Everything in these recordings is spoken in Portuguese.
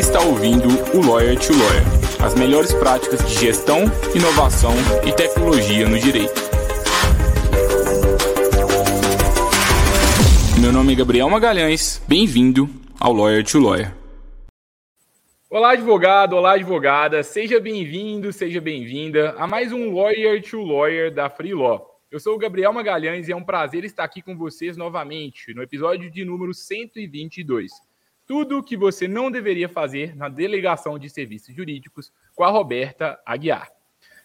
está ouvindo o Lawyer to Lawyer as melhores práticas de gestão, inovação e tecnologia no direito. Meu nome é Gabriel Magalhães, bem-vindo ao Lawyer to Lawyer. Olá, advogado, olá, advogada, seja bem-vindo, seja bem-vinda a mais um Lawyer to Lawyer da Free Law. Eu sou o Gabriel Magalhães e é um prazer estar aqui com vocês novamente no episódio de número 122 tudo o que você não deveria fazer na delegação de serviços jurídicos com a Roberta Aguiar.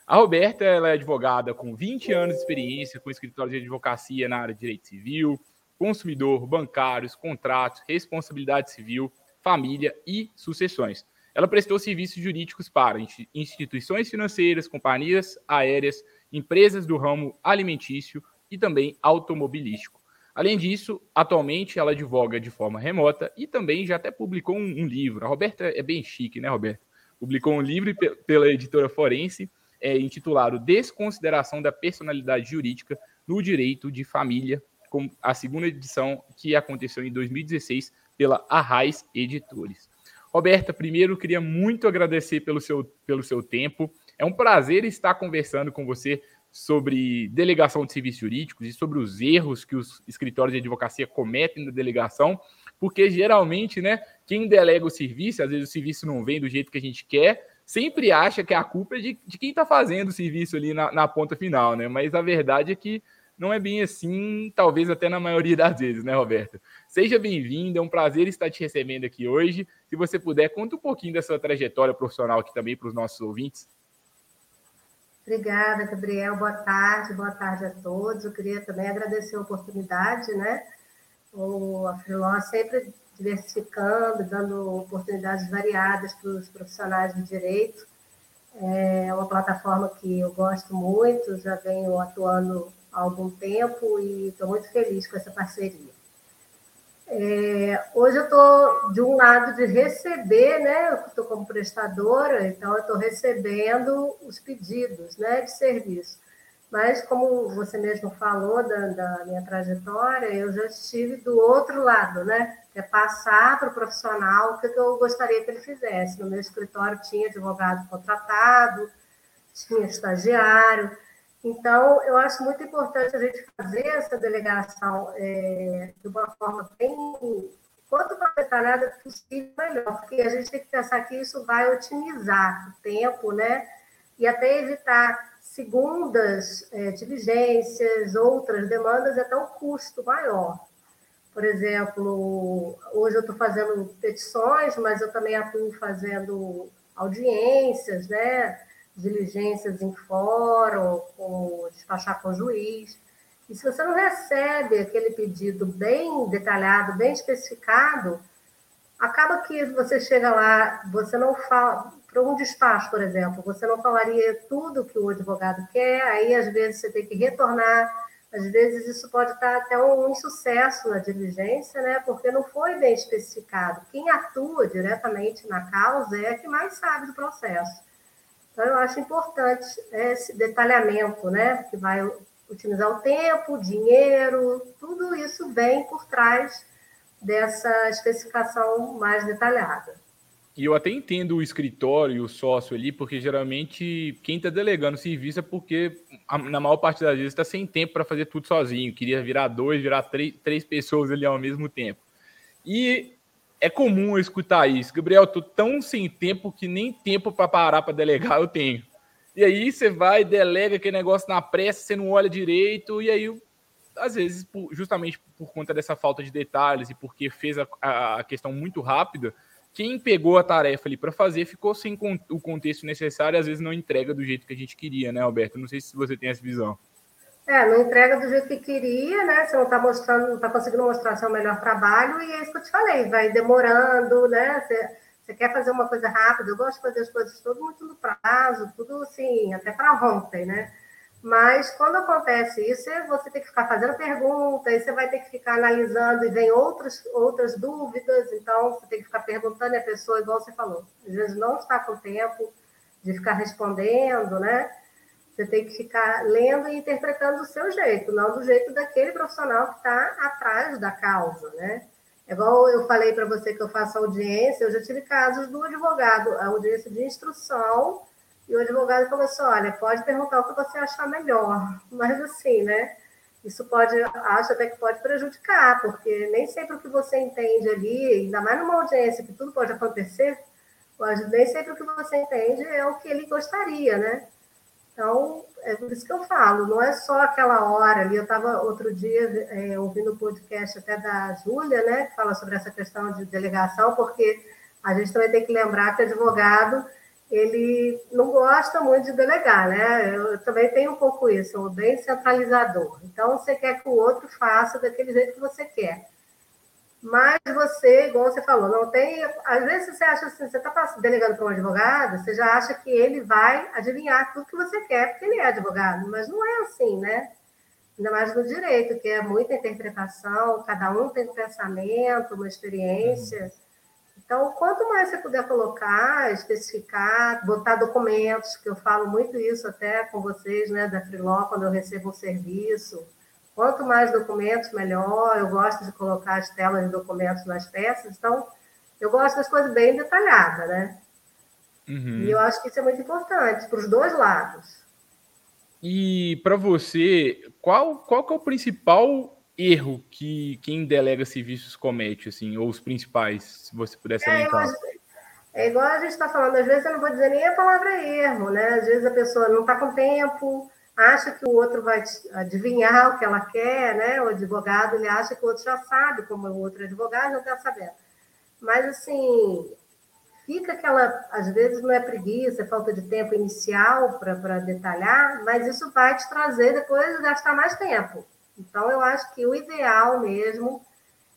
A Roberta ela é advogada com 20 anos de experiência com escritório de advocacia na área de direito civil, consumidor, bancários, contratos, responsabilidade civil, família e sucessões. Ela prestou serviços jurídicos para instituições financeiras, companhias aéreas, empresas do ramo alimentício e também automobilístico. Além disso, atualmente ela advoga de forma remota e também já até publicou um, um livro. A Roberta é bem chique, né, Roberta? Publicou um livro pela editora Forense, é, intitulado Desconsideração da Personalidade Jurídica no Direito de Família, com a segunda edição que aconteceu em 2016 pela Arraiz Editores. Roberta, primeiro queria muito agradecer pelo seu, pelo seu tempo. É um prazer estar conversando com você sobre delegação de serviços jurídicos e sobre os erros que os escritórios de advocacia cometem na delegação, porque geralmente, né, quem delega o serviço, às vezes o serviço não vem do jeito que a gente quer, sempre acha que a culpa é de, de quem está fazendo o serviço ali na, na, ponta final, né? Mas a verdade é que não é bem assim, talvez até na maioria das vezes, né, Roberto? Seja bem-vindo, é um prazer estar te recebendo aqui hoje. Se você puder, conta um pouquinho da sua trajetória profissional aqui também para os nossos ouvintes. Obrigada, Gabriel. Boa tarde, boa tarde a todos. Eu queria também agradecer a oportunidade, né? O, a sempre diversificando, dando oportunidades variadas para os profissionais do direito. É uma plataforma que eu gosto muito, já venho atuando há algum tempo e estou muito feliz com essa parceria. É, hoje eu estou de um lado de receber, né? Eu estou como prestadora, então eu estou recebendo os pedidos né, de serviço. Mas, como você mesmo falou da, da, minha trajetória, eu já estive do outro lado, né? Que é passar para o profissional o que eu gostaria que ele fizesse. No meu escritório tinha advogado contratado, tinha estagiário, então, eu acho muito importante a gente fazer essa delegação é, de uma forma bem. Quanto mais detalhada possível, melhor, porque a gente tem que pensar que isso vai otimizar o tempo, né? E até evitar segundas é, diligências, outras demandas, até um custo maior. Por exemplo, hoje eu estou fazendo petições, mas eu também atuo fazendo audiências, né? Diligências em fórum, com, despachar com o juiz. E se você não recebe aquele pedido bem detalhado, bem especificado, acaba que você chega lá, você não fala, para um despacho, por exemplo, você não falaria tudo que o advogado quer, aí às vezes você tem que retornar, às vezes isso pode estar até um insucesso na diligência, né? Porque não foi bem especificado. Quem atua diretamente na causa é que mais sabe do processo. Então, eu acho importante esse detalhamento, né? Que vai utilizar o tempo, o dinheiro, tudo isso vem por trás dessa especificação mais detalhada. E eu até entendo o escritório e o sócio ali, porque geralmente quem está delegando serviço é porque, na maior parte das vezes, está sem tempo para fazer tudo sozinho. Queria virar dois, virar três, três pessoas ali ao mesmo tempo. E é comum eu escutar isso. Gabriel, eu tô tão sem tempo que nem tempo para parar para delegar eu tenho. E aí você vai, delega aquele negócio na pressa, você não olha direito, e aí, às vezes, justamente por conta dessa falta de detalhes e porque fez a, a questão muito rápida, quem pegou a tarefa ali para fazer ficou sem o contexto necessário e às vezes não entrega do jeito que a gente queria, né, Alberto? Não sei se você tem essa visão. É, não entrega do jeito que queria, né? Você não está mostrando, não está conseguindo mostrar seu melhor trabalho, e é isso que eu te falei, vai demorando, né? Você, você quer fazer uma coisa rápida, eu gosto de fazer as coisas tudo muito no prazo, tudo assim, até para ontem, né? Mas quando acontece isso, você tem que ficar fazendo perguntas, você vai ter que ficar analisando e vem outras, outras dúvidas, então você tem que ficar perguntando e a pessoa, igual você falou, às vezes não está com tempo de ficar respondendo, né? Você tem que ficar lendo e interpretando do seu jeito, não do jeito daquele profissional que está atrás da causa, né? É igual eu falei para você que eu faço audiência, eu já tive casos do advogado, a audiência de instrução, e o advogado começou, olha, pode perguntar o que você achar melhor, mas assim, né? Isso pode, acho até que pode prejudicar, porque nem sempre o que você entende ali, ainda mais numa audiência que tudo pode acontecer, nem sempre o que você entende é o que ele gostaria, né? Então, é por isso que eu falo, não é só aquela hora ali. Eu estava outro dia é, ouvindo o podcast até da Júlia, né, que fala sobre essa questão de delegação, porque a gente também tem que lembrar que advogado ele não gosta muito de delegar, né? Eu também tenho um pouco isso, sou bem centralizador. Então, você quer que o outro faça daquele jeito que você quer. Mas você, igual você falou, não tem. Às vezes você acha assim, você está delegando para um advogado, você já acha que ele vai adivinhar tudo que você quer, porque ele é advogado, mas não é assim, né? Ainda mais no direito, que é muita interpretação, cada um tem um pensamento, uma experiência. Então, quanto mais você puder colocar, especificar, botar documentos, que eu falo muito isso até com vocês, né, da Freeló, quando eu recebo um serviço Quanto mais documentos, melhor. Eu gosto de colocar as telas de documentos nas peças, então eu gosto das coisas bem detalhadas, né? Uhum. E eu acho que isso é muito importante para os dois lados. E para você, qual, qual que é o principal erro que quem delega serviços comete, assim, ou os principais, se você pudesse é, é igual a gente está falando, às vezes eu não vou dizer nem a palavra erro, né? Às vezes a pessoa não está com tempo, acha que o outro vai adivinhar o que ela quer, né? O advogado ele acha que o outro já sabe, como o outro advogado não está sabendo. Mas assim, fica aquela, às vezes não é preguiça, é falta de tempo inicial para detalhar, mas isso vai te trazer depois gastar mais tempo. Então eu acho que o ideal mesmo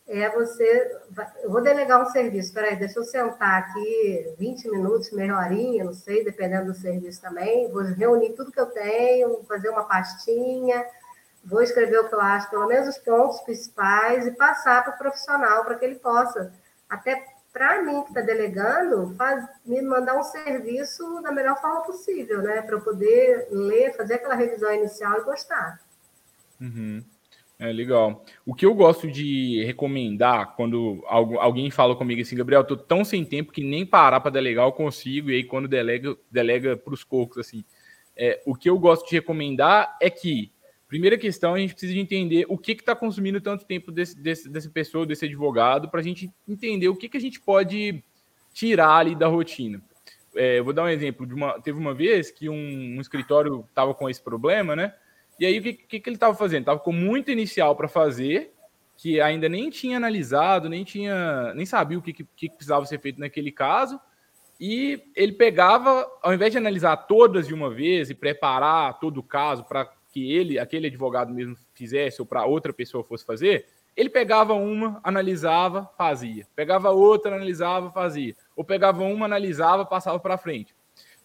é você. Eu vou delegar um serviço, peraí, deixa eu sentar aqui 20 minutos, meia horinha, não sei, dependendo do serviço também. Vou reunir tudo que eu tenho, fazer uma pastinha, vou escrever o que eu acho, pelo menos os pontos principais, e passar para o profissional para que ele possa, até para mim que está delegando, faz, me mandar um serviço da melhor forma possível, né? Para eu poder ler, fazer aquela revisão inicial e gostar. Uhum. É legal. O que eu gosto de recomendar quando alguém fala comigo assim, Gabriel, tô tão sem tempo que nem parar para delegar eu consigo, e aí quando delega, delega para os cocos, assim. É, o que eu gosto de recomendar é que, primeira questão, a gente precisa de entender o que está consumindo tanto tempo desse, desse, dessa pessoa, desse advogado, para a gente entender o que, que a gente pode tirar ali da rotina. É, vou dar um exemplo. De uma, teve uma vez que um, um escritório estava com esse problema, né? E aí, o que, que, que ele estava fazendo? Estava com muito inicial para fazer, que ainda nem tinha analisado, nem tinha, nem sabia o que, que, que precisava ser feito naquele caso. E ele pegava, ao invés de analisar todas de uma vez e preparar todo o caso para que ele, aquele advogado mesmo fizesse ou para outra pessoa fosse fazer, ele pegava uma, analisava, fazia. Pegava outra, analisava, fazia. Ou pegava uma, analisava, passava para frente.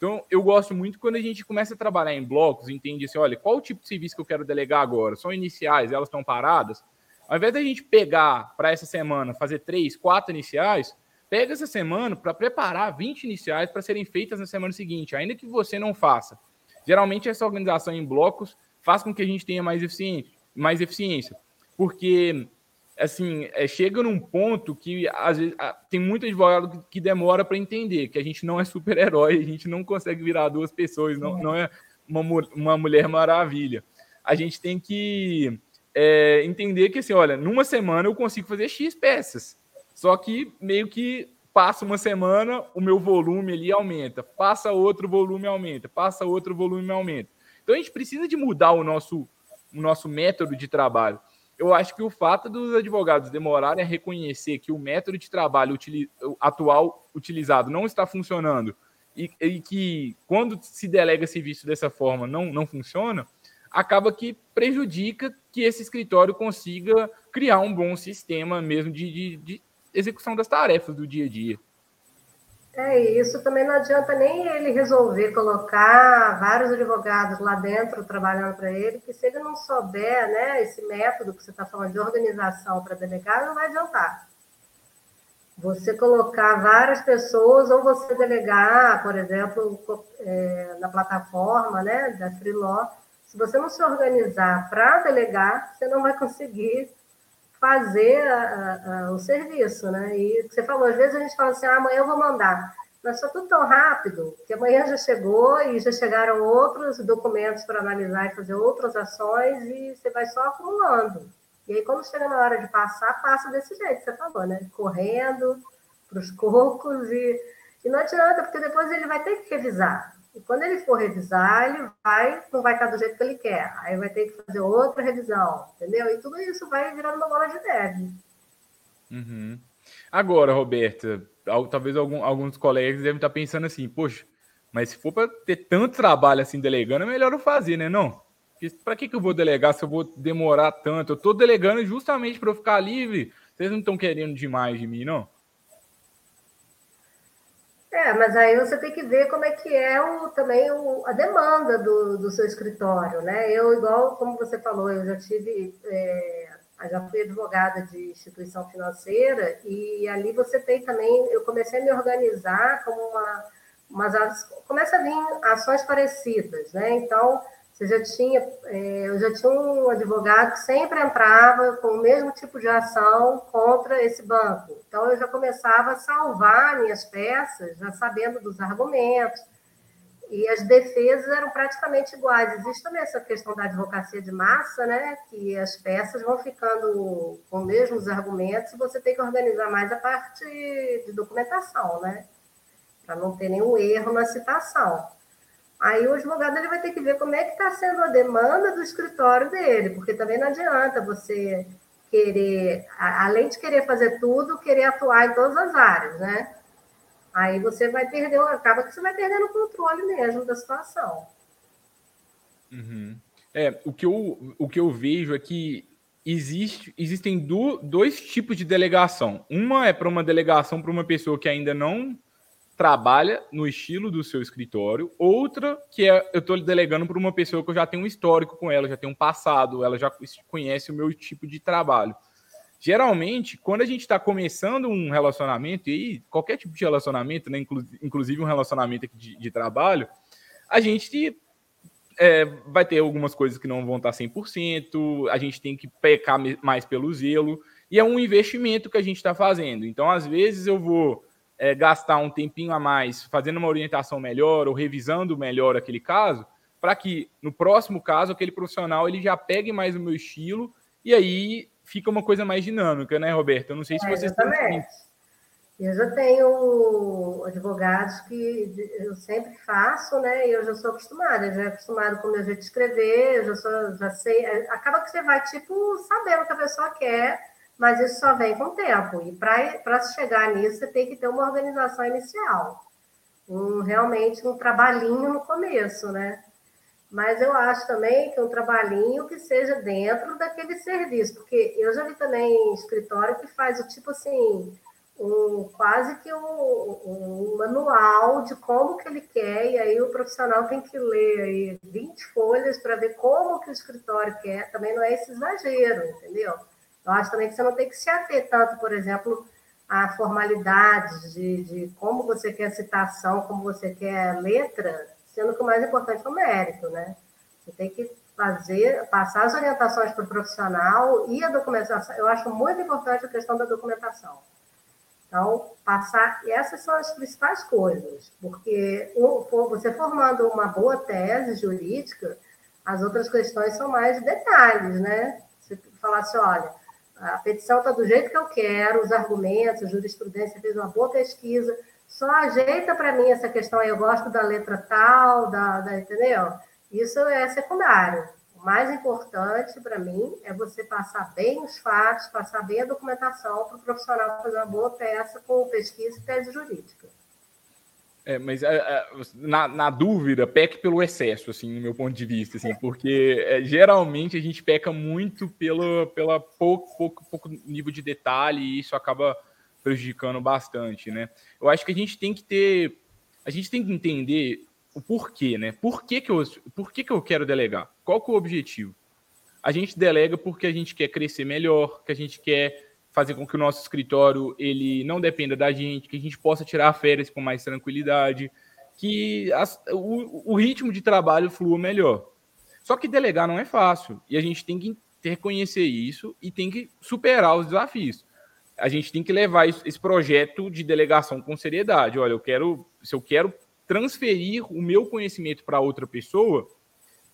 Então, eu gosto muito quando a gente começa a trabalhar em blocos, entende assim, olha, qual o tipo de serviço que eu quero delegar agora? São iniciais, elas estão paradas? Ao invés da gente pegar para essa semana, fazer três, quatro iniciais, pega essa semana para preparar 20 iniciais para serem feitas na semana seguinte, ainda que você não faça. Geralmente, essa organização em blocos faz com que a gente tenha mais, eficiente, mais eficiência, porque assim, é, chega num ponto que às vezes tem muito advogado que demora para entender que a gente não é super-herói, a gente não consegue virar duas pessoas, não, não é uma, uma mulher maravilha. A gente tem que é, entender que, assim, olha, numa semana eu consigo fazer X peças, só que meio que passa uma semana, o meu volume ali aumenta, passa outro volume aumenta, passa outro volume aumenta. Então a gente precisa de mudar o nosso, o nosso método de trabalho eu acho que o fato dos advogados demorarem a reconhecer que o método de trabalho atual utilizado não está funcionando e, e, que quando se delega serviço dessa forma não, não funciona, acaba que prejudica que esse escritório consiga criar um bom sistema mesmo de, de, de execução das tarefas do dia a dia. É isso, também não adianta nem ele resolver colocar vários advogados lá dentro trabalhando para ele, que se ele não souber né, esse método que você está falando de organização para delegar, não vai adiantar. Você colocar várias pessoas, ou você delegar, por exemplo, é, na plataforma né, da Freeló, se você não se organizar para delegar, você não vai conseguir fazer a, a, o serviço, né? E você falou, às vezes a gente fala assim, ah, amanhã eu vou mandar. Mas está tudo tão rápido que amanhã já chegou e já chegaram outros documentos para analisar e fazer outras ações e você vai só acumulando. E aí, quando chega na hora de passar, passa desse jeito que você falou, né? Correndo para os cocos e, e não adianta, porque depois ele vai ter que revisar. E quando ele for revisar, ele vai, não vai estar do jeito que ele quer. Aí vai ter que fazer outra revisão, entendeu? E tudo isso vai virando uma bola de neve. Uhum. Agora, Roberta, talvez algum, alguns colegas devem estar pensando assim, poxa, mas se for para ter tanto trabalho assim delegando, é melhor eu fazer, né? Não? Para que, que eu vou delegar se eu vou demorar tanto? Eu estou delegando justamente para eu ficar livre. Vocês não estão querendo demais de mim, não? É, mas aí você tem que ver como é que é o, também o, a demanda do, do seu escritório, né? Eu, igual como você falou, eu já tive, é, já fui advogada de instituição financeira e ali você tem também, eu comecei a me organizar como uma, umas, começa a vir ações parecidas, né? Então, você já tinha, é, eu já tinha um advogado que sempre entrava com o mesmo tipo de ação contra esse banco. Então, eu já começava a salvar minhas peças, já sabendo dos argumentos, e as defesas eram praticamente iguais. Existe também essa questão da advocacia de massa, né? que as peças vão ficando com os mesmos argumentos e você tem que organizar mais a parte de documentação, né? para não ter nenhum erro na citação. Aí o advogado ele vai ter que ver como é que está sendo a demanda do escritório dele, porque também não adianta você querer, além de querer fazer tudo, querer atuar em todas as áreas, né? Aí você vai perder, acaba que você vai perdendo o controle mesmo da situação. Uhum. É, o que, eu, o que eu vejo é que existe, existem do, dois tipos de delegação. Uma é para uma delegação para uma pessoa que ainda não trabalha no estilo do seu escritório, outra que é eu estou delegando para uma pessoa que eu já tenho um histórico com ela, já tenho um passado, ela já conhece o meu tipo de trabalho. Geralmente, quando a gente está começando um relacionamento, e qualquer tipo de relacionamento, né, inclusive um relacionamento de, de trabalho, a gente é, vai ter algumas coisas que não vão estar 100%, a gente tem que pecar mais pelo zelo, e é um investimento que a gente está fazendo. Então, às vezes, eu vou é, gastar um tempinho a mais fazendo uma orientação melhor ou revisando melhor aquele caso, para que no próximo caso aquele profissional ele já pegue mais o meu estilo e aí fica uma coisa mais dinâmica, né, Roberto? Eu não sei se é, vocês exatamente. Eu já tenho advogados que eu sempre faço, né? E eu já sou acostumada, eu já é acostumado com o meu jeito de escrever, eu já, sou, já sei. Acaba que você vai, tipo, sabendo o que a pessoa quer mas isso só vem com o tempo. E para chegar nisso, você tem que ter uma organização inicial, um, realmente um trabalhinho no começo, né? Mas eu acho também que um trabalhinho que seja dentro daquele serviço, porque eu já vi também escritório que faz o tipo assim, um, quase que um, um, manual de como que ele quer, e aí o profissional tem que ler aí 20 folhas para ver como que o escritório quer, também não é esse exagero, entendeu? Eu acho também que você não tem que se ater tanto, por exemplo, a formalidades de, de como você quer citação, como você quer letra, sendo que o mais importante é o mérito, né? Você tem que fazer, passar as orientações para o profissional e a documentação. Eu acho muito importante a questão da documentação. Então, passar, essas são as principais coisas, porque você formando uma boa tese jurídica, as outras questões são mais detalhes, né? Você falar assim, olha, a petição está do jeito que eu quero, os argumentos, a jurisprudência fez uma boa pesquisa, só ajeita para mim essa questão aí, eu gosto da letra tal, da, da entendeu? Isso é secundário. O mais importante para mim é você passar bem os fatos, passar bem a documentação para o profissional fazer uma boa peça com pesquisa e tese jurídica. É, mas é, é, na, na, dúvida, peque pelo excesso, assim, no meu ponto de vista, assim, porque é, geralmente a gente peca muito pelo pela pouco, pouco, pouco nível de detalhe e isso acaba prejudicando bastante, né? Eu acho que a gente tem que ter, a gente tem que entender o porquê, né? Por que, que, eu, por que, que eu quero delegar? Qual que é o objetivo? A gente delega porque a gente quer crescer melhor, que a gente quer fazer com que o nosso escritório ele não dependa da gente, que a gente possa tirar férias com mais tranquilidade, que as, o, o, ritmo de trabalho flua melhor. Só que delegar não é fácil e a gente tem que reconhecer isso e tem que superar os desafios. A gente tem que levar esse projeto de delegação com seriedade. Olha, eu quero, se eu quero transferir o meu conhecimento para outra pessoa,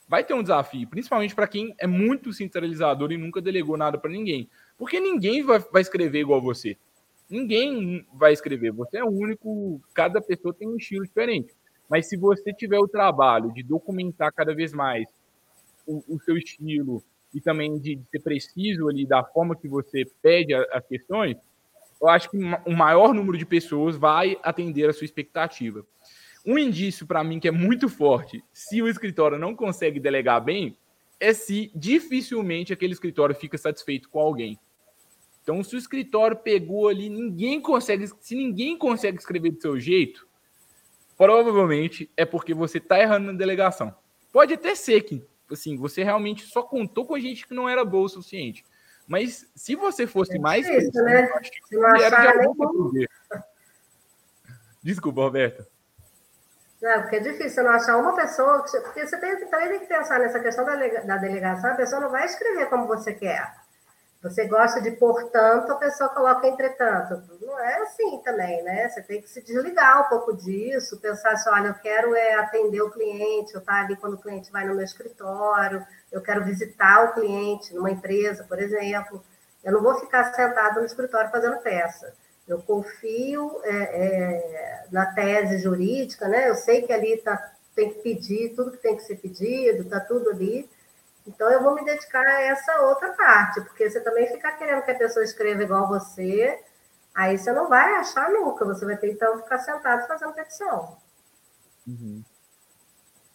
vai ter um desafio, principalmente para quem é muito centralizador e nunca delegou nada para ninguém. Porque ninguém vai, vai escrever igual você. Ninguém vai escrever. Você é único, cada pessoa tem um estilo diferente. Mas se você tiver o trabalho de documentar cada vez mais o, o seu estilo e também de, de, ser preciso ali da forma que você pede as questões, eu acho que o maior número de pessoas vai atender a sua expectativa. Um indício para mim que é muito forte, se o escritório não consegue delegar bem, é se dificilmente aquele escritório fica satisfeito com alguém. Então, se o escritório pegou ali, ninguém consegue, se ninguém consegue escrever do seu jeito, provavelmente é porque você está errando na delegação. Pode até ser que, assim, você realmente só contou com a gente que não era boa o suficiente. Mas se você fosse é mais. Isso, né? era de Desculpa, Roberta. Não, porque é difícil não achar uma pessoa. Porque você tem, também tem que pensar nessa questão da, da delegação, a pessoa não vai escrever como você quer. Você gosta de portanto, a pessoa coloca entretanto. Não é assim também, né? Você tem que se desligar um pouco disso, pensar assim, olha, eu quero é atender o cliente, eu estar tá ali quando o cliente vai no meu escritório, eu quero visitar o cliente numa empresa, por exemplo. Eu não vou ficar sentado no escritório fazendo peça. Eu confio é, é, na tese jurídica, né? Eu sei que ali tá, tem que pedir tudo que tem que ser pedido, está tudo ali então, eu vou me dedicar a essa outra parte, porque você também ficar querendo que a pessoa escreva igual você, aí você não vai achar nunca, você vai ter então ficar sentado fazendo petição. Uhum.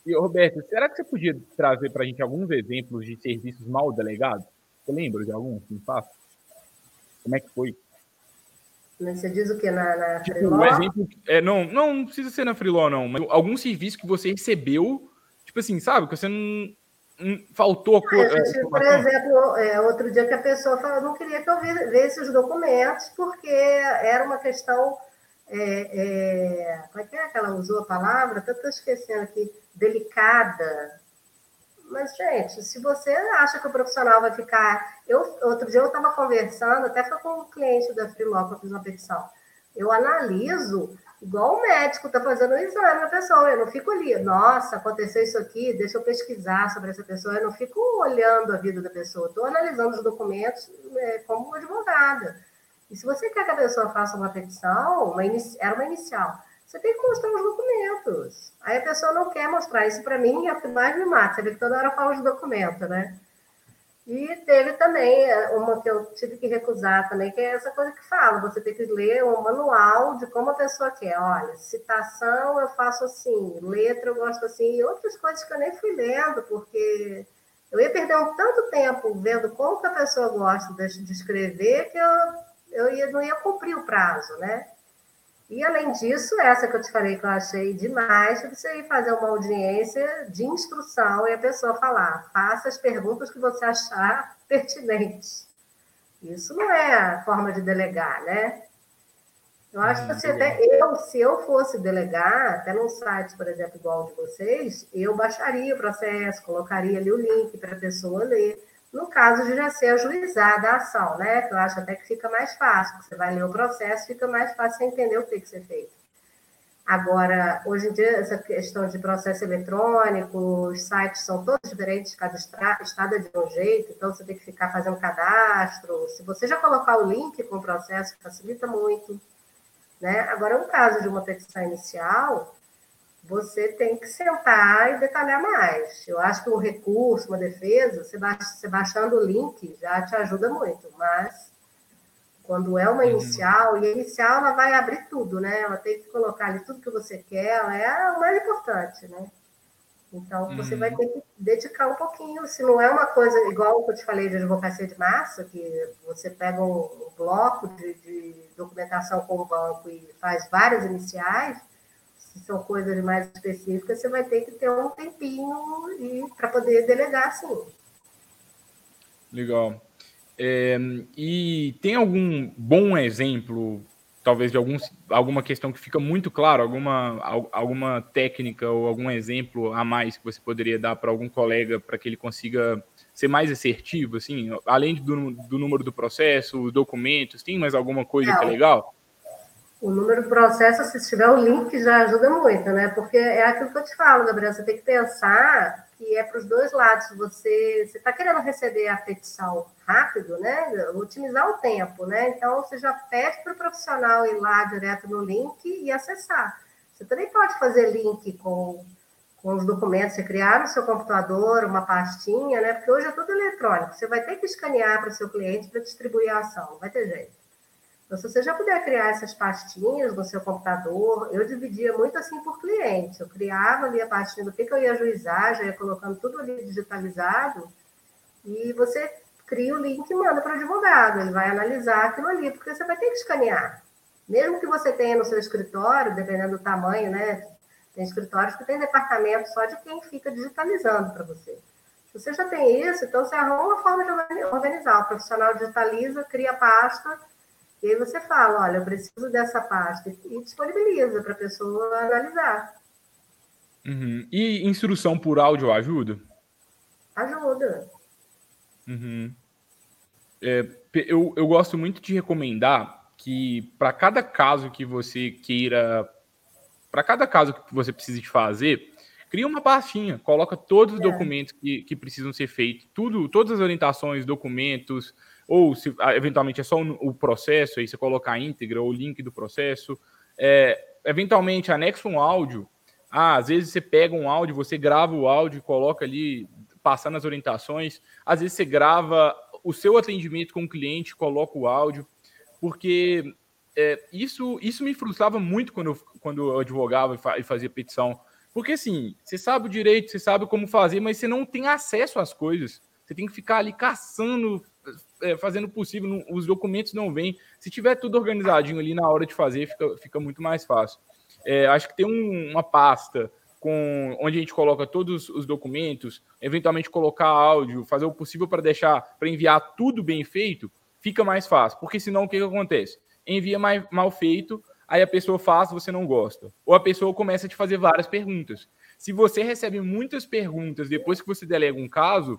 E, Roberto, será que você podia trazer para a gente alguns exemplos de serviços mal delegados? Você lembra de algum assim, fácil? Como é que foi? Você diz o que na, na tipo, Um exemplo, é, não, não, não precisa ser na Freeló, não, mas algum serviço que você recebeu, tipo assim, sabe, que você não, faltou a ah, Por exemplo, é, outro dia que a pessoa falou, não queria que eu visse os documentos, porque era uma questão. É, é, como é que é que ela usou a palavra? Estou esquecendo aqui, delicada. Mas, gente, se você acha que o profissional vai ficar. Eu, outro dia eu estava conversando, até foi com um cliente da Freeló que eu fiz uma petição. Eu analiso Igual o médico está fazendo o exame na pessoa, eu não fico ali, nossa, aconteceu isso aqui, deixa eu pesquisar sobre essa pessoa, eu não fico olhando a vida da pessoa, estou analisando os documentos é, como advogada. E se você quer que a pessoa faça uma petição, uma era uma inicial, você tem que mostrar os documentos. Aí a pessoa não quer mostrar, isso para mim é o que mais me mata, você vê que toda hora fala de documento, né? E teve também é, uma que eu tive que recusar também, que é essa coisa que fala, você tem que ler um manual de como a pessoa quer. Olha, citação eu faço assim, letra eu gosto assim, e outras coisas que eu nem fui lendo, porque eu ia perder um tanto tempo vendo como que a pessoa gosta de, escrever que eu, eu ia, não ia cumprir o prazo, né? E, além disso, essa que eu te falei que eu achei demais, você ir fazer uma audiência de instrução e a pessoa falar, faça as perguntas que você achar pertinentes. Isso não é a forma de delegar, né? Eu acho que assim, até eu, se eu fosse delegar, até num site, por exemplo, igual o de vocês, eu baixaria o processo, colocaria ali o link para a pessoa ler no caso de já ser ajuizada a ação, né? Eu acho até que fica mais fácil, você vai ler o processo, fica mais fácil entender o que que ser feito. Agora, hoje em dia, essa questão de processo eletrônico, os sites são todos diferentes, cada estado é de um jeito, então você tem que ficar fazendo cadastro. Se você já colocar o link com o processo, facilita muito. Né? Agora, no caso de uma petição inicial, você tem que sentar e detalhar mais. Eu acho que um recurso, uma defesa, você, você baixando o link já te ajuda muito, mas quando é uma uhum. inicial, e a inicial ela vai abrir tudo, né? Ela tem que colocar ali tudo que você quer, ela é o mais importante, né? Então, você vai uhum. ter que dedicar um pouquinho, se não é uma coisa igual que eu te falei de advocacia de massa, que você pega um, bloco de, de documentação com o banco e faz várias iniciais, se são coisas mais específicas, você vai ter que ter um tempinho para poder delegar, sim. Legal. É, e tem algum bom exemplo talvez de alguns, alguma questão que fica muito claro, alguma, alguma técnica ou algum exemplo a mais que você poderia dar para algum colega para que ele consiga ser mais assertivo, assim, além do, do número do processo, os documentos, tem mais alguma coisa Não. que é legal? O número do processo, se tiver o link, já ajuda muito, né? Porque é aquilo que eu te falo, Gabriel, você tem que pensar que é para os dois lados. Você está querendo receber a petição rápido, né? Otimizar o tempo, né? Então, você já pede para o profissional ir lá direto no link e acessar. Você também pode fazer link com, com os documentos, você criar no seu computador uma pastinha, né? Porque hoje é tudo eletrônico. Você vai ter que escanear para o seu cliente para distribuir a ação, não vai ter jeito. Então, se você já puder criar essas pastinhas no seu computador, eu dividia muito assim por cliente. Eu criava ali a pastinha do que, eu ia ajuizar, já ia colocando tudo ali digitalizado, e você cria o link e manda para o advogado. Ele vai analisar aquilo ali, porque você vai ter que escanear. Mesmo que você tenha no seu escritório, dependendo do tamanho, né? Tem escritórios que tem departamento só de quem fica digitalizando para você. Se você já tem isso, então você arruma uma forma de organizar. O profissional digitaliza, cria a pasta e aí você fala, olha, eu preciso dessa pasta e disponibiliza para a pessoa analisar. Uhum. E instrução por áudio ajuda? Ajuda. Uhum. É, eu, eu gosto muito de recomendar que para cada caso que você queira, para cada caso que você precise de fazer, cria uma pastinha, coloca todos os é. documentos que, que precisam ser feitos, tudo, todas as orientações, documentos, ou se ah, eventualmente é só o processo, aí você coloca a íntegra ou o link do processo. É, eventualmente anexa um áudio. Ah, às vezes você pega um áudio, você grava o áudio e coloca ali, passando as orientações. Às vezes você grava o seu atendimento com o cliente, coloca o áudio, porque é, isso, isso me frustrava muito quando eu, quando eu advogava e fazia petição. Porque assim, você sabe o direito, você sabe como fazer, mas você não tem acesso às coisas. Você tem que ficar ali caçando, é, fazendo o possível, não, os documentos não vêm. Se tiver tudo organizadinho ali na hora de fazer, fica, fica muito mais fácil. É, acho que tem um, uma pasta com onde a gente coloca todos os documentos, eventualmente colocar áudio, fazer o possível para deixar, para enviar tudo bem feito, fica mais fácil. Porque senão o que, que acontece? Envia mais, mal feito, aí a pessoa faz, você não gosta. Ou a pessoa começa a te fazer várias perguntas. Se você recebe muitas perguntas depois que você delega um caso,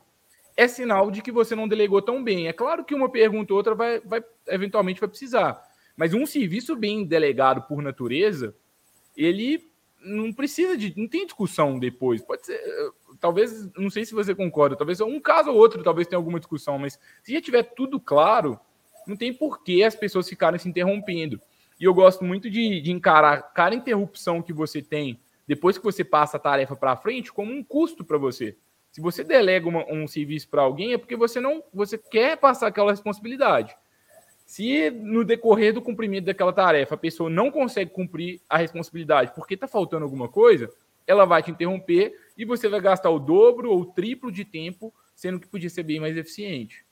é sinal de que você não delegou tão bem. É claro que uma pergunta ou outra vai, vai eventualmente vai precisar, mas um serviço bem delegado por natureza, ele não precisa de, não tem discussão depois. Pode ser, talvez, não sei se você concorda, talvez um caso ou outro, talvez tenha alguma discussão, mas se já tiver tudo claro, não tem por que as pessoas ficarem se interrompendo. E eu gosto muito de, de encarar cada interrupção que você tem depois que você passa a tarefa para frente como um custo para você. Se você delega uma, um serviço para alguém, é porque você não você quer passar aquela responsabilidade. Se no decorrer do cumprimento daquela tarefa a pessoa não consegue cumprir a responsabilidade porque está faltando alguma coisa, ela vai te interromper e você vai gastar o dobro ou o triplo de tempo, sendo que podia ser bem mais eficiente.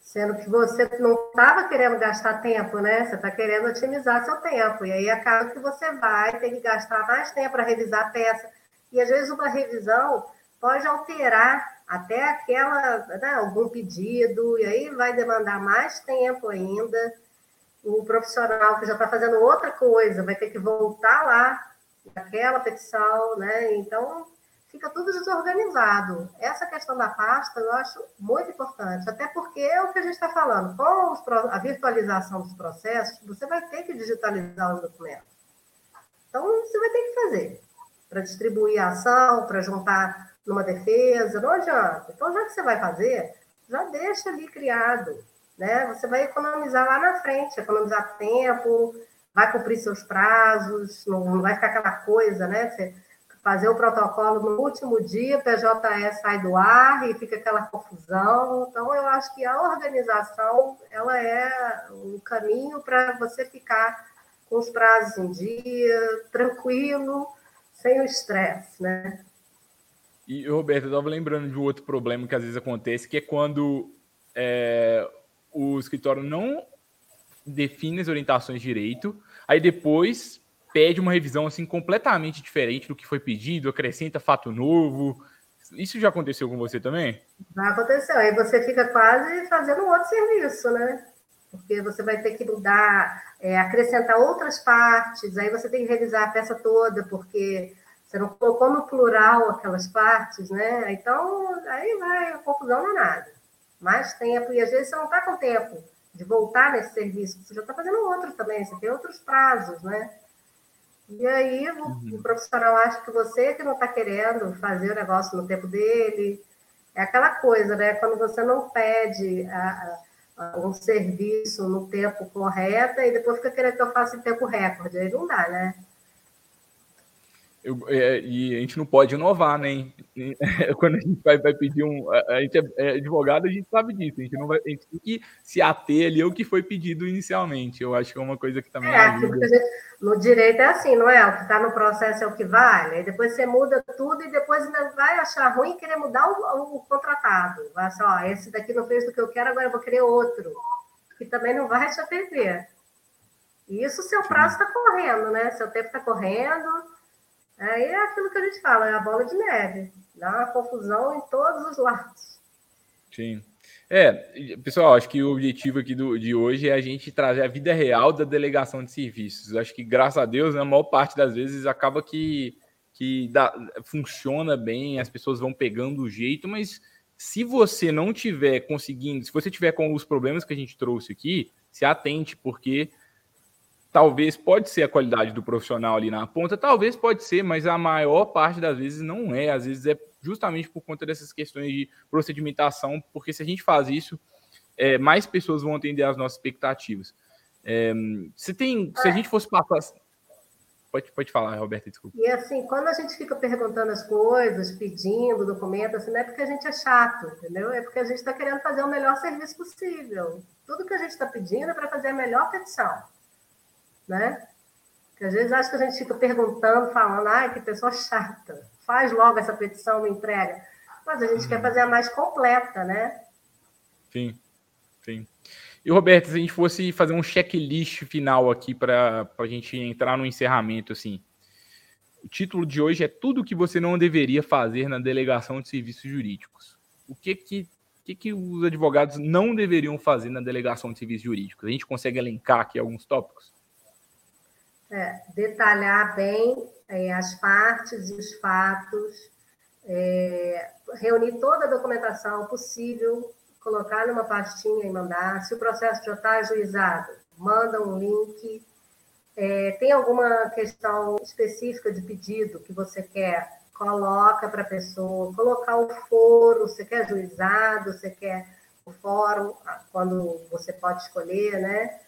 Sendo que você não estava querendo gastar tempo, né? Você está querendo otimizar seu tempo. E aí acaba que você vai ter que gastar mais tempo para revisar a peça. E às vezes uma revisão pode alterar até aquela, né, algum pedido, e aí vai demandar mais tempo ainda. O profissional que já está fazendo outra coisa vai ter que voltar lá naquela petição, né? Então, fica tudo desorganizado. Essa questão da pasta eu acho muito importante, até porque é o que a gente está falando, com os, a virtualização dos processos, você vai ter que digitalizar os documentos. Então, você vai ter que fazer para distribuir a ação, para juntar numa defesa, não adianta. Então, já que você vai fazer, já deixa ali criado, né? Você vai economizar lá na frente, economizar tempo, vai cumprir seus prazos, não vai ficar aquela coisa, né? Você fazer o protocolo no último dia, PJE sai do ar e fica aquela confusão. Então, eu acho que a organização, ela é o caminho para você ficar com os prazos em dia, tranquilo, sem o estresse, né? E, Roberto, eu estava lembrando de um outro problema que às vezes acontece, que é quando é, o escritório não define as orientações direito, aí depois pede uma revisão assim completamente diferente do que foi pedido, acrescenta fato novo. Isso já aconteceu com você também? Já aconteceu. Aí você fica quase fazendo um outro serviço, né? porque você vai ter que mudar, é, acrescentar outras partes, aí você tem que revisar a peça toda, porque você não colocou no plural aquelas partes, né? Então, aí vai a confusão danada. Mais tempo, e às vezes você não está com tempo de voltar nesse serviço, você já está fazendo outro também, você tem outros prazos, né? E aí uhum. o profissional acha que você que não está querendo fazer o negócio no tempo dele. É aquela coisa, né? Quando você não pede a, a, um serviço no tempo correto e depois fica querendo que eu faça em tempo recorde. Aí não dá, né? Eu, é, e a gente não pode inovar, né? Quando a gente vai, vai pedir um. A, gente é, é, advogado, a gente sabe disso. A gente, não vai, a gente tem que se ater ali ao que foi pedido inicialmente. Eu acho que é uma coisa que também. É, ajuda. Gente, no direito é assim, não é? O que está no processo é o que vale. Aí depois você muda tudo e depois ainda vai achar ruim querer mudar o, o contratado. Vai achar, ó, esse daqui não fez o que eu quero, agora eu vou querer outro. Que também não vai te atender. E isso seu prazo está correndo, né? Seu tempo está correndo Aí é aquilo que a gente fala, é a bola de neve. Dá uma confusão em todos os lados. Sim. É, pessoal, acho que o objetivo aqui do, de hoje é a gente trazer a vida real da delegação de serviços. Acho que, graças a Deus, né, a maior parte das vezes acaba que, que dá, funciona bem, as pessoas vão pegando o jeito, mas se você não tiver conseguindo, se você tiver com os problemas que a gente trouxe aqui, se atente, porque talvez pode ser a qualidade do profissional ali na ponta, talvez pode ser, mas a maior parte das vezes não é. Às vezes é justamente por conta dessas questões de procedimentação, porque se a gente faz isso, é, mais pessoas vão atender às nossas expectativas. É, se tem, se a gente fosse passar, pode, pode falar, Roberta, desculpa. E assim, quando a gente fica perguntando as coisas, pedindo documento, assim, não é porque a gente é chato, entendeu? É porque a gente está querendo fazer o melhor serviço possível. Tudo que a gente está pedindo é para fazer a melhor petição né? Que às vezes acho que a gente fica perguntando, falando, ai, que pessoa chata, faz logo essa petição, me entrega. Mas a gente uhum. quer fazer a mais completa, né? Sim, sim. E, Roberto, se a gente fosse fazer um checklist final aqui para a gente entrar no encerramento, assim. O título de hoje é Tudo que você não deveria fazer na delegação de serviços jurídicos. O que que, que, que os advogados não deveriam fazer na delegação de serviços jurídicos? A gente consegue elencar aqui alguns tópicos? É, detalhar bem é, as partes e os fatos, é, reunir toda a documentação possível, colocar numa pastinha e mandar. Se o processo já está ajuizado, manda um link. É, tem alguma questão específica de pedido que você quer, coloca para a pessoa. Colocar o foro, você quer ajuizado, você quer o fórum, quando você pode escolher, né?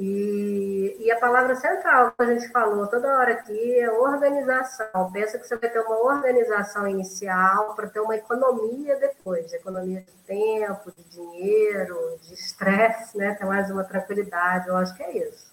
E, e, a palavra central que a gente falou toda hora aqui é organização. Pensa que você vai ter uma organização inicial para ter uma economia depois, economia de tempo, de dinheiro, de estresse, né? Ter mais uma tranquilidade. Eu acho que é isso.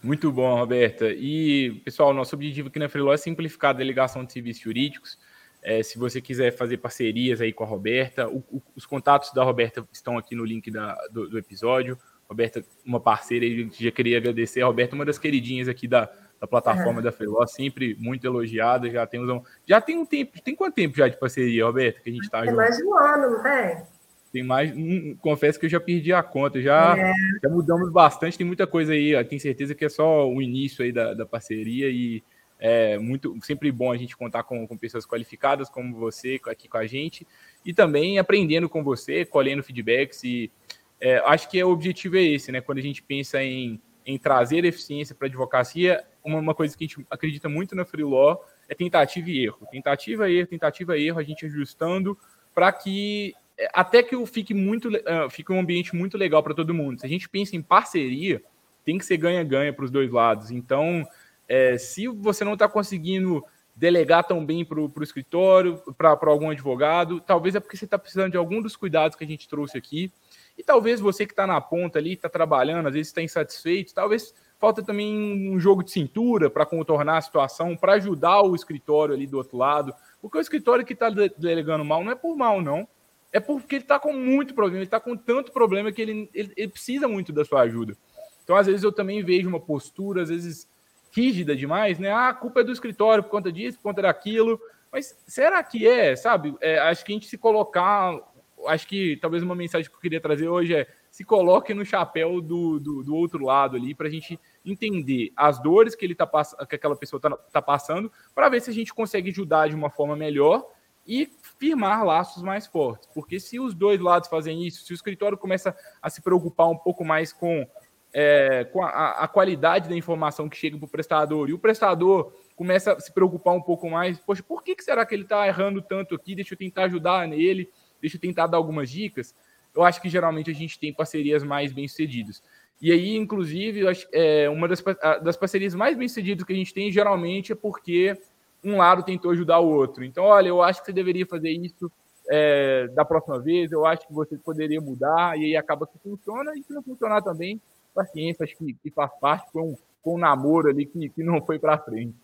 Muito bom, Roberta. E, pessoal, nosso objetivo aqui na Freeló é simplificar a delegação de serviços jurídicos. É, se você quiser fazer parcerias aí com a Roberta, o, o, os contatos da Roberta estão aqui no link da, do, do episódio. Roberta, uma parceira, e já queria agradecer. A Roberta, uma das queridinhas aqui da, da plataforma é. da Freeló, sempre muito elogiada. Já tem, um, já tem um tempo. Tem quanto tempo já de parceria, Roberta, que a gente está junto? Tem mais de um ano, não tem? Tem mais. Um, confesso que eu já perdi a conta. Já, é. já mudamos bastante. Tem muita coisa aí. Tenho certeza que é só o início aí da, da parceria e é muito sempre bom a gente contar com, com pessoas qualificadas como você aqui com a gente e também aprendendo com você, colhendo feedbacks e é, acho que o objetivo é esse, né? Quando a gente pensa em, em trazer eficiência para a advocacia, uma, uma, coisa que a gente acredita muito na Free Law é tentativa e erro. Tentativa e erro, tentativa e erro, a gente ajustando para que é, até que fique muito uh, fique um ambiente muito legal para todo mundo. Se a gente pensa em parceria, tem que ser ganha-ganha para os dois lados. Então, é, se você não está conseguindo delegar tão bem para o escritório, para algum advogado, talvez é porque você está precisando de algum dos cuidados que a gente trouxe aqui. E talvez você que está na ponta ali, está trabalhando, às vezes está insatisfeito, talvez falta também um jogo de cintura para contornar a situação, para ajudar o escritório ali do outro lado. Porque o escritório que está delegando mal não é por mal, não. É porque ele está com muito problema, ele está com tanto problema que ele, ele, ele, precisa muito da sua ajuda. Então, às vezes, eu também vejo uma postura, às vezes, rígida demais, né? Ah, a culpa é do escritório por conta disso, por conta daquilo. Mas será que é, sabe? É, acho que a gente se colocar acho que talvez uma mensagem que eu queria trazer hoje é se coloque no chapéu do, do, do outro lado ali, para a gente entender as dores que ele tá que aquela pessoa está tá passando, para ver se a gente consegue ajudar de uma forma melhor e firmar laços mais fortes. Porque se os dois lados fazem isso, se o escritório começa a se preocupar um pouco mais com, é, com a, a, qualidade da informação que chega para o prestador, e o prestador começa a se preocupar um pouco mais, poxa, por que, que será que ele está errando tanto aqui? Deixa eu tentar ajudar nele, deixa eu tentar dar algumas dicas. Eu acho que geralmente a gente tem parcerias mais bem sucedidas. E aí, inclusive, eu acho, é, uma das, das parcerias mais bem sucedidas que a gente tem geralmente é porque um lado tentou ajudar o outro. Então, olha, eu acho que você deveria fazer isso é, da próxima vez, eu acho que você poderia mudar, e aí acaba que funciona, e se não funcionar também, paciência, acho que, que faz parte com, com um namoro ali que, que não foi para frente.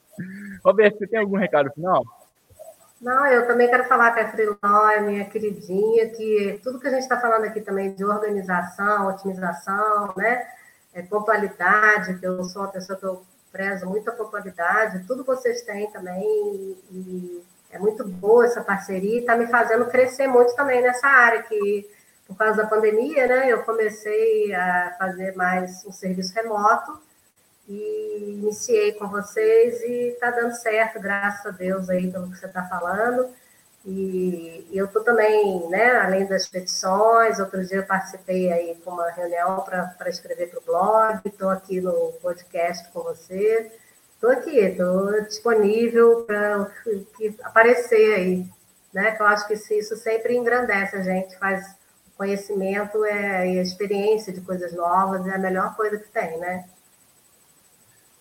Roberto, você tem algum recado final? Não, eu também quero falar com a Freeló, minha queridinha, que tudo que a gente está falando aqui também de organização, otimização, né? É, pontualidade, que eu sou uma pessoa que eu prezo muito a pontualidade, tudo vocês têm também, e é muito boa essa parceria e está me fazendo crescer muito também nessa área, que por causa da pandemia, né, eu comecei a fazer mais um serviço remoto, e iniciei com vocês e está dando certo, graças a Deus aí pelo que você está falando. E, e eu estou também, né, além das petições, outro dia eu participei aí com uma reunião para escrever para o blog, estou aqui no podcast com você. Estou aqui, estou disponível para aparecer aí, né? Que eu acho que isso sempre engrandece a gente, faz conhecimento é, e a experiência de coisas novas é a melhor coisa que tem, né?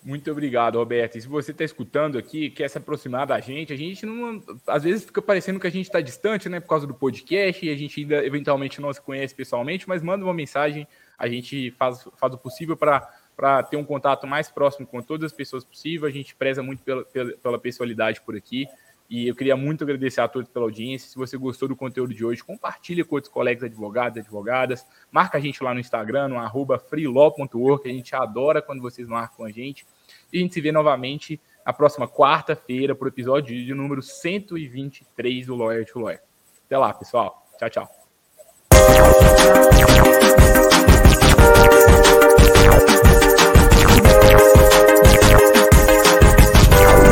Muito obrigado, Roberto. E se você está escutando aqui, quer se aproximar da gente, a gente não. Às vezes fica parecendo que a gente está distante, né? Por causa do podcast, e a gente ainda eventualmente não se conhece pessoalmente, mas manda uma mensagem, a gente faz, faz o possível para ter um contato mais próximo com todas as pessoas possível. A gente preza muito pela, pela, pela pessoalidade por aqui. E eu queria muito agradecer a todos pela audiência. Se você gostou do conteúdo de hoje, compartilhe com outros colegas advogados advogadas. Marca a gente lá no Instagram, no arroba freelaw.org. A gente adora quando vocês marcam a gente. E a gente se vê novamente na próxima quarta-feira para o episódio de número 123 do Lawyer to Lawyer. Até lá, pessoal. Tchau, tchau.